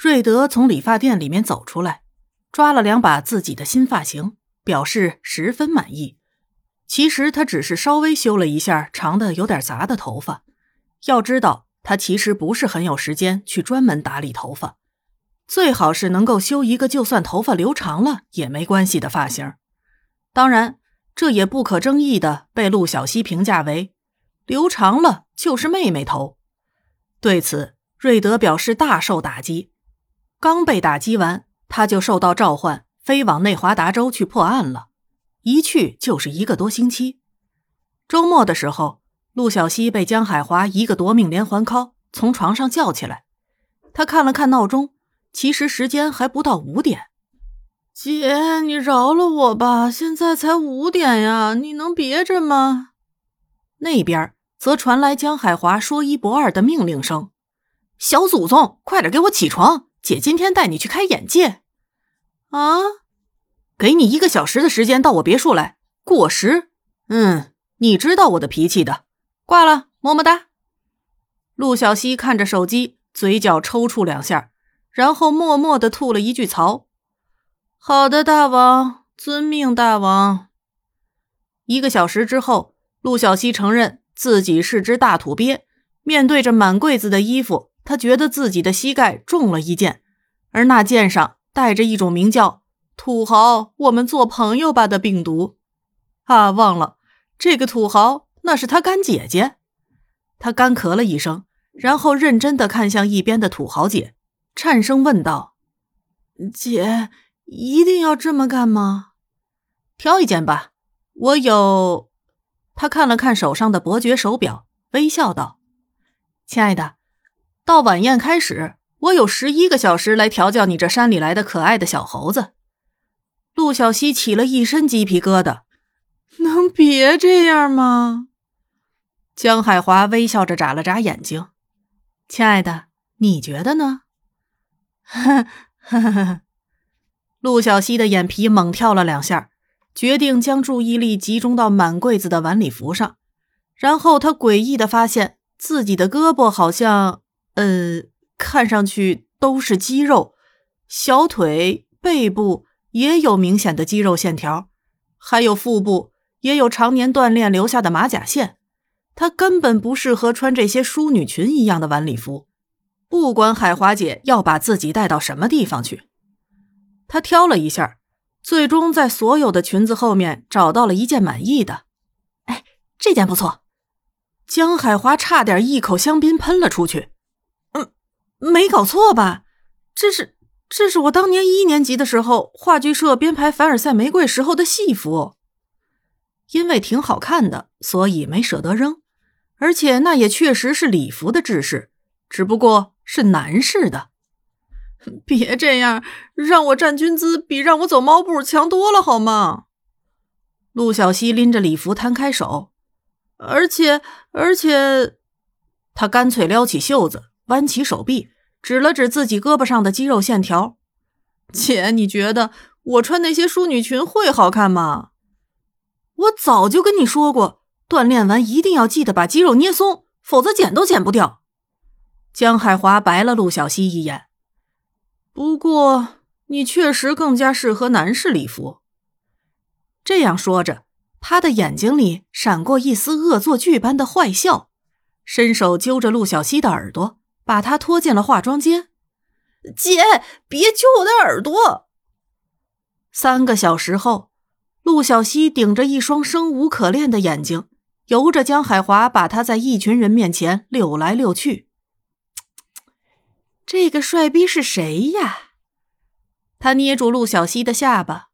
瑞德从理发店里面走出来，抓了两把自己的新发型，表示十分满意。其实他只是稍微修了一下长的有点杂的头发。要知道，他其实不是很有时间去专门打理头发，最好是能够修一个就算头发留长了也没关系的发型。当然，这也不可争议的被陆小西评价为留长了就是妹妹头。对此，瑞德表示大受打击。刚被打击完，他就受到召唤，飞往内华达州去破案了，一去就是一个多星期。周末的时候。陆小西被江海华一个夺命连环 call 从床上叫起来，他看了看闹钟，其实时间还不到五点。姐，你饶了我吧，现在才五点呀，你能别着吗？那边则传来江海华说一不二的命令声：“小祖宗，快点给我起床，姐今天带你去开眼界。”啊，给你一个小时的时间到我别墅来，过时，嗯，你知道我的脾气的。挂了，么么哒。陆小西看着手机，嘴角抽搐两下，然后默默的吐了一句槽：“好的，大王，遵命，大王。”一个小时之后，陆小西承认自己是只大土鳖。面对着满柜子的衣服，他觉得自己的膝盖中了一箭，而那箭上带着一种名叫“土豪，我们做朋友吧”的病毒。啊，忘了这个土豪。那是他干姐姐，他干咳了一声，然后认真的看向一边的土豪姐，颤声问道：“姐，一定要这么干吗？挑一件吧，我有。”他看了看手上的伯爵手表，微笑道：“亲爱的，到晚宴开始，我有十一个小时来调教你这山里来的可爱的小猴子。”陆小西起了一身鸡皮疙瘩，能别这样吗？江海华微笑着眨了眨眼睛，“亲爱的，你觉得呢？”呵呵呵呵。陆小西的眼皮猛跳了两下，决定将注意力集中到满柜子的晚礼服上。然后他诡异的发现自己的胳膊好像……呃，看上去都是肌肉，小腿、背部也有明显的肌肉线条，还有腹部也有常年锻炼留下的马甲线。她根本不适合穿这些淑女裙一样的晚礼服，不管海华姐要把自己带到什么地方去，她挑了一下，最终在所有的裙子后面找到了一件满意的。哎，这件不错。江海华差点一口香槟喷了出去。没搞错吧？这是这是我当年一年级的时候话剧社编排凡尔赛玫瑰时候的戏服，因为挺好看的，所以没舍得扔。而且那也确实是礼服的制式，只不过是男士的。别这样，让我站军姿比让我走猫步强多了，好吗？陆小西拎着礼服摊开手，而且而且，他干脆撩起袖子，弯起手臂，指了指自己胳膊上的肌肉线条。姐，你觉得我穿那些淑女裙会好看吗？我早就跟你说过。锻炼完一定要记得把肌肉捏松，否则减都减不掉。江海华白了陆小西一眼。不过你确实更加适合男士礼服。这样说着，他的眼睛里闪过一丝恶作剧般的坏笑，伸手揪着陆小西的耳朵，把她拖进了化妆间。姐，别揪我的耳朵！三个小时后，陆小西顶着一双生无可恋的眼睛。由着江海华把他在一群人面前溜来溜去，这个帅逼是谁呀？他捏住陆小西的下巴，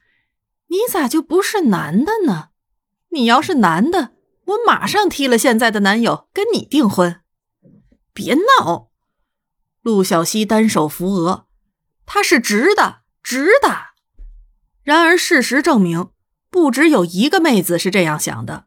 你咋就不是男的呢？你要是男的，我马上踢了现在的男友，跟你订婚。别闹！陆小西单手扶额，他是直的，直的。然而事实证明，不只有一个妹子是这样想的。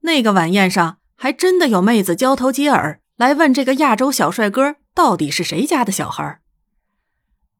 那个晚宴上，还真的有妹子交头接耳来问这个亚洲小帅哥到底是谁家的小孩。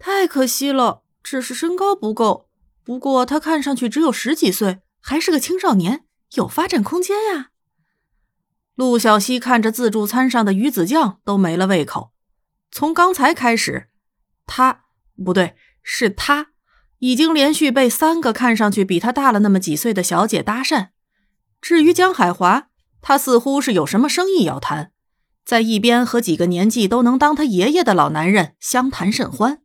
太可惜了，只是身高不够。不过他看上去只有十几岁，还是个青少年，有发展空间呀。陆小西看着自助餐上的鱼子酱都没了胃口，从刚才开始，他不对，是他已经连续被三个看上去比他大了那么几岁的小姐搭讪。至于江海华，他似乎是有什么生意要谈，在一边和几个年纪都能当他爷爷的老男人相谈甚欢。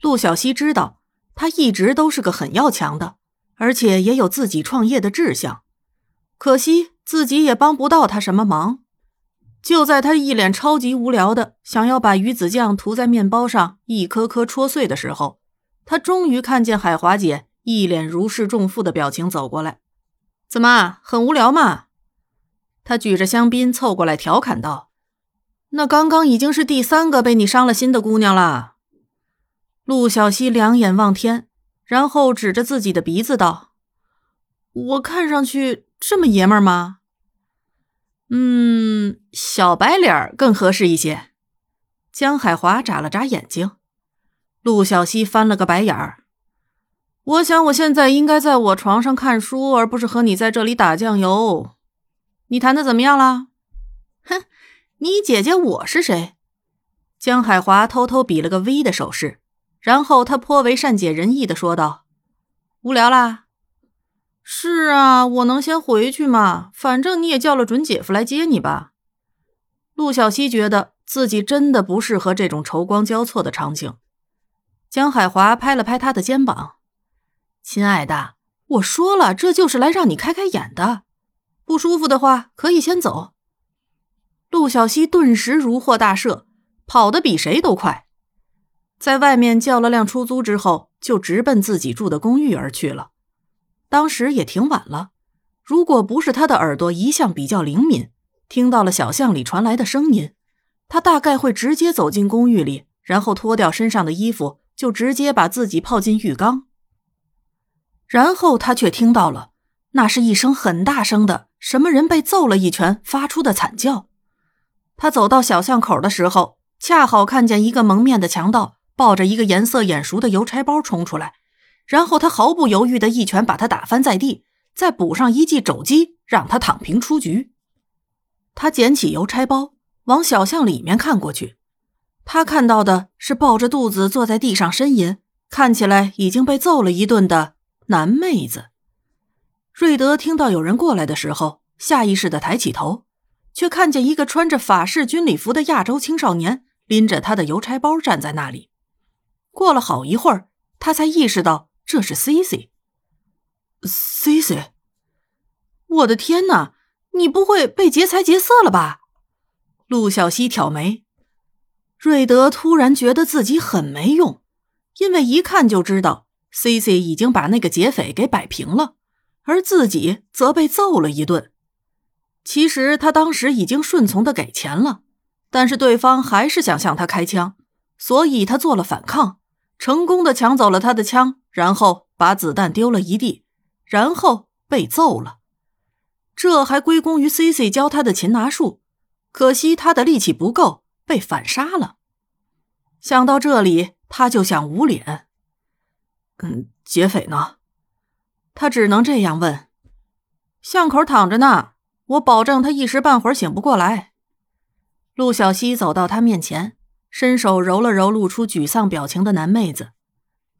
陆小西知道，他一直都是个很要强的，而且也有自己创业的志向。可惜自己也帮不到他什么忙。就在他一脸超级无聊的想要把鱼子酱涂在面包上，一颗颗戳碎的时候，他终于看见海华姐一脸如释重负的表情走过来。怎么，很无聊吗？他举着香槟凑过来调侃道：“那刚刚已经是第三个被你伤了心的姑娘了。”陆小西两眼望天，然后指着自己的鼻子道：“我看上去这么爷们儿吗？”嗯，小白脸更合适一些。江海华眨了眨眼睛，陆小西翻了个白眼儿。我想我现在应该在我床上看书，而不是和你在这里打酱油。你谈的怎么样了？哼，你姐姐我是谁？江海华偷偷比了个 V 的手势，然后他颇为善解人意的说道：“无聊啦。”是啊，我能先回去吗？反正你也叫了准姐夫来接你吧。陆小西觉得自己真的不适合这种愁光交错的场景。江海华拍了拍他的肩膀：“亲爱的，我说了，这就是来让你开开眼的。不舒服的话，可以先走。”陆小西顿时如获大赦，跑得比谁都快，在外面叫了辆出租之后，就直奔自己住的公寓而去了。当时也挺晚了，如果不是他的耳朵一向比较灵敏，听到了小巷里传来的声音，他大概会直接走进公寓里，然后脱掉身上的衣服，就直接把自己泡进浴缸。然后他却听到了，那是一声很大声的什么人被揍了一拳发出的惨叫。他走到小巷口的时候，恰好看见一个蒙面的强盗抱着一个颜色眼熟的邮差包冲出来。然后他毫不犹豫的一拳把他打翻在地，再补上一记肘击，让他躺平出局。他捡起邮差包，往小巷里面看过去。他看到的是抱着肚子坐在地上呻吟，看起来已经被揍了一顿的男妹子。瑞德听到有人过来的时候，下意识的抬起头，却看见一个穿着法式军礼服的亚洲青少年拎着他的邮差包站在那里。过了好一会儿，他才意识到。这是 C C，C C，我的天哪！你不会被劫财劫色了吧？陆小西挑眉。瑞德突然觉得自己很没用，因为一看就知道 C C 已经把那个劫匪给摆平了，而自己则被揍了一顿。其实他当时已经顺从的给钱了，但是对方还是想向他开枪，所以他做了反抗。成功的抢走了他的枪，然后把子弹丢了一地，然后被揍了。这还归功于 C C 教他的擒拿术，可惜他的力气不够，被反杀了。想到这里，他就想捂脸。嗯，劫匪呢？他只能这样问。巷口躺着呢，我保证他一时半会儿醒不过来。陆小西走到他面前。伸手揉了揉露出沮丧表情的男妹子，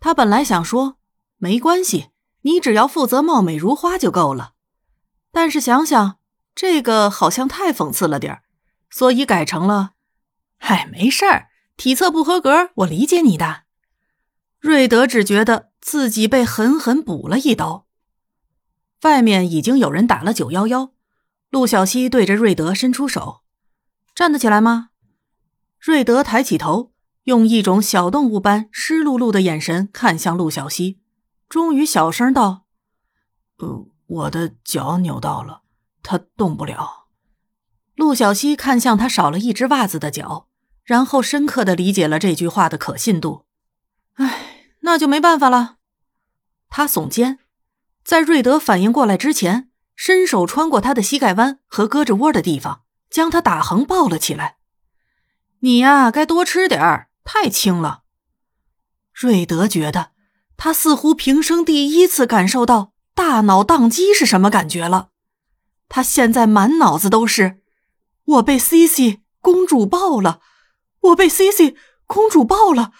他本来想说没关系，你只要负责貌美如花就够了，但是想想这个好像太讽刺了点儿，所以改成了：“嗨，没事儿，体测不合格，我理解你的。”瑞德只觉得自己被狠狠补了一刀。外面已经有人打了九幺幺，陆小西对着瑞德伸出手：“站得起来吗？”瑞德抬起头，用一种小动物般湿漉漉的眼神看向陆小西，终于小声道：“呃，我的脚扭到了，他动不了。”陆小西看向他少了一只袜子的脚，然后深刻的理解了这句话的可信度。唉，那就没办法了。他耸肩，在瑞德反应过来之前，伸手穿过他的膝盖弯和胳肢窝的地方，将他打横抱了起来。你呀，该多吃点儿，太轻了。瑞德觉得他似乎平生第一次感受到大脑宕机是什么感觉了。他现在满脑子都是：我被 C C 公主抱了，我被 C C 公主抱了！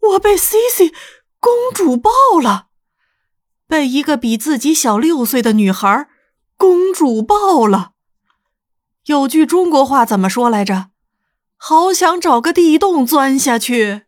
我被 C C 公主抱了！被一个比自己小六岁的女孩公主抱了。有句中国话怎么说来着？好想找个地洞钻下去。